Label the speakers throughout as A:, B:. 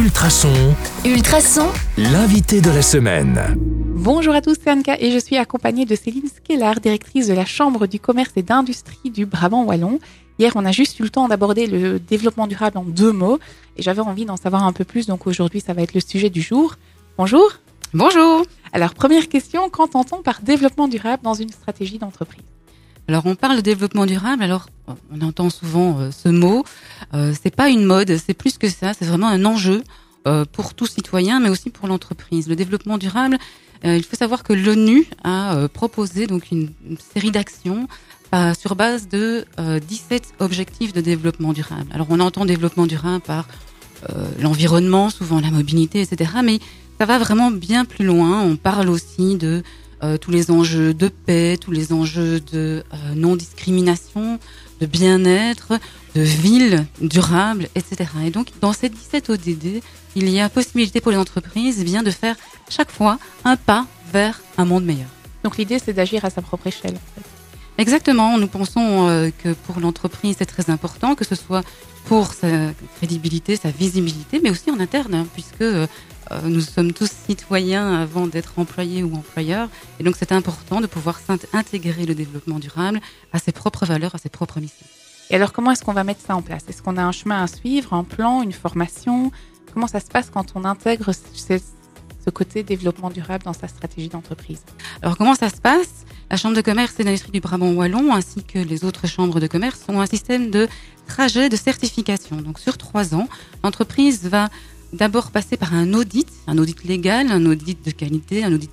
A: Ultrason,
B: Ultrason,
A: l'invité de la semaine.
C: Bonjour à tous, c'est Anka et je suis accompagnée de Céline Skellar, directrice de la Chambre du commerce et d'industrie du Brabant Wallon. Hier, on a juste eu le temps d'aborder le développement durable en deux mots et j'avais envie d'en savoir un peu plus, donc aujourd'hui, ça va être le sujet du jour. Bonjour.
D: Bonjour.
C: Alors, première question, qu'entend-on par développement durable dans une stratégie d'entreprise?
D: Alors on parle de développement durable. Alors on entend souvent euh, ce mot. Euh, c'est pas une mode, c'est plus que ça. C'est vraiment un enjeu euh, pour tout citoyen, mais aussi pour l'entreprise. Le développement durable. euh, il faut savoir que l'ONU a proposé donc une, série d'actions sur base de euh, 17 objectifs de développement durable. Alors on entend développement durable par l'environnement, souvent la mobilité, etc. Mais ça va vraiment bien plus loin. On parle aussi de euh, tous les enjeux de paix, tous les enjeux de euh, non-discrimination, de bien-être, de ville durable, etc. Et donc, dans ces 17 ODD, il y a possibilité pour les entreprises eh bien de faire chaque fois un pas vers un monde meilleur.
C: Donc l'idée, c'est d'agir à sa propre échelle.
D: Exactement, nous pensons euh, que pour l'entreprise, c'est très important, que ce soit pour sa crédibilité, sa visibilité, mais aussi en interne, hein, puisque euh, nous sommes tous citoyens avant d'être employés ou employeurs. Et donc, c'est important de pouvoir intégrer le développement durable à ses propres valeurs, à ses propres missions.
C: Et alors, comment est-ce qu'on va mettre ça en place? Est-ce qu'on a un chemin à suivre, un plan, une formation? Comment ça se passe quand on intègre ce côté développement durable dans sa stratégie d'entreprise?
D: Alors comment ça se passe? La Chambre de commerce et d'industrie du Brabant Wallon ainsi que les autres chambres de commerce ont un système de trajet de certification. Donc sur trois ans, l'entreprise va d'abord passer par un audit, un audit légal, un audit de qualité, un audit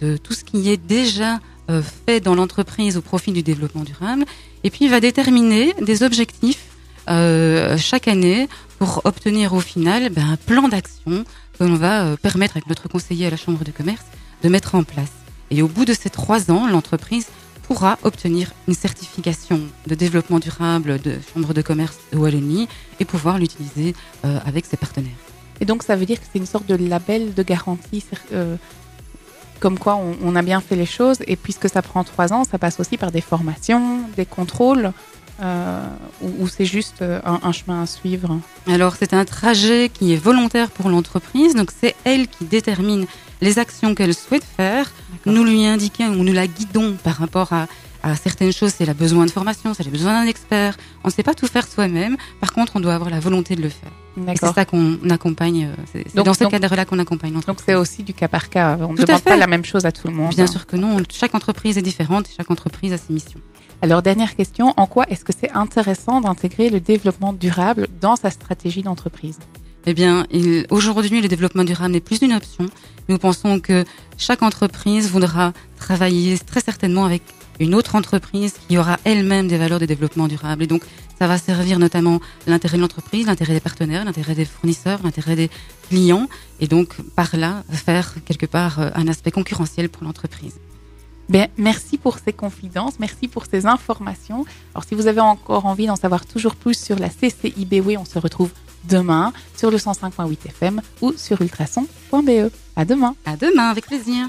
D: de, tout ce qui est déjà euh, fait dans l'entreprise au profit du développement durable, et puis il va déterminer des objectifs euh, chaque année pour obtenir au final ben, un plan d'action que l'on va euh, permettre avec notre conseiller à la Chambre de commerce de mettre en place. Et au bout de ces trois ans, l'entreprise pourra obtenir une certification de développement durable de Chambre de commerce de Wallonie et pouvoir l'utiliser euh, avec ses partenaires.
C: Et donc, ça veut dire que c'est une sorte de label de garantie, euh, comme quoi on, on a bien fait les choses. Et puisque ça prend trois ans, ça passe aussi par des formations, des contrôles, euh, ou, c'est juste un, un chemin à suivre.
D: Alors c'est un trajet qui est volontaire pour l'entreprise, donc c'est elle qui détermine les actions qu'elle souhaite faire. Nous lui indiquons ou nous la guidons par rapport à, à certaines choses, si elle a besoin de formation, si elle a besoin d'un expert. On ne sait pas tout faire soi-même, par contre on doit avoir la volonté de le faire. Et c'est ça qu'on accompagne, euh, c'est dans ce cadre-là qu'on accompagne
C: Donc c'est aussi du cas par cas. On ne demande pas la même chose à tout le monde.
D: Bien
C: hein.
D: sûr que non, chaque entreprise est différente et chaque entreprise a ses missions.
C: Alors dernière question, en quoi est-ce que c'est intéressant d'intégrer le développement durable dans sa stratégie d'entreprise?
D: Eh bien, aujourd'hui, le développement durable n'est plus une option. Nous pensons que chaque entreprise voudra travailler très certainement avec une autre entreprise qui aura elle-même des valeurs de développement durable. Et donc, ça va servir notamment l'intérêt de l'entreprise, l'intérêt des partenaires, l'intérêt des fournisseurs, l'intérêt des clients. Et donc, par là, faire quelque part euh, un aspect concurrentiel pour l'entreprise.
C: Bien, merci pour ces confidences, merci pour ces informations. Alors, si vous avez encore envie d'en savoir toujours plus sur la CCIBW, on se retrouve demain sur le 105.8 FM ou sur ultrason.be. À demain.
D: À demain, avec plaisir.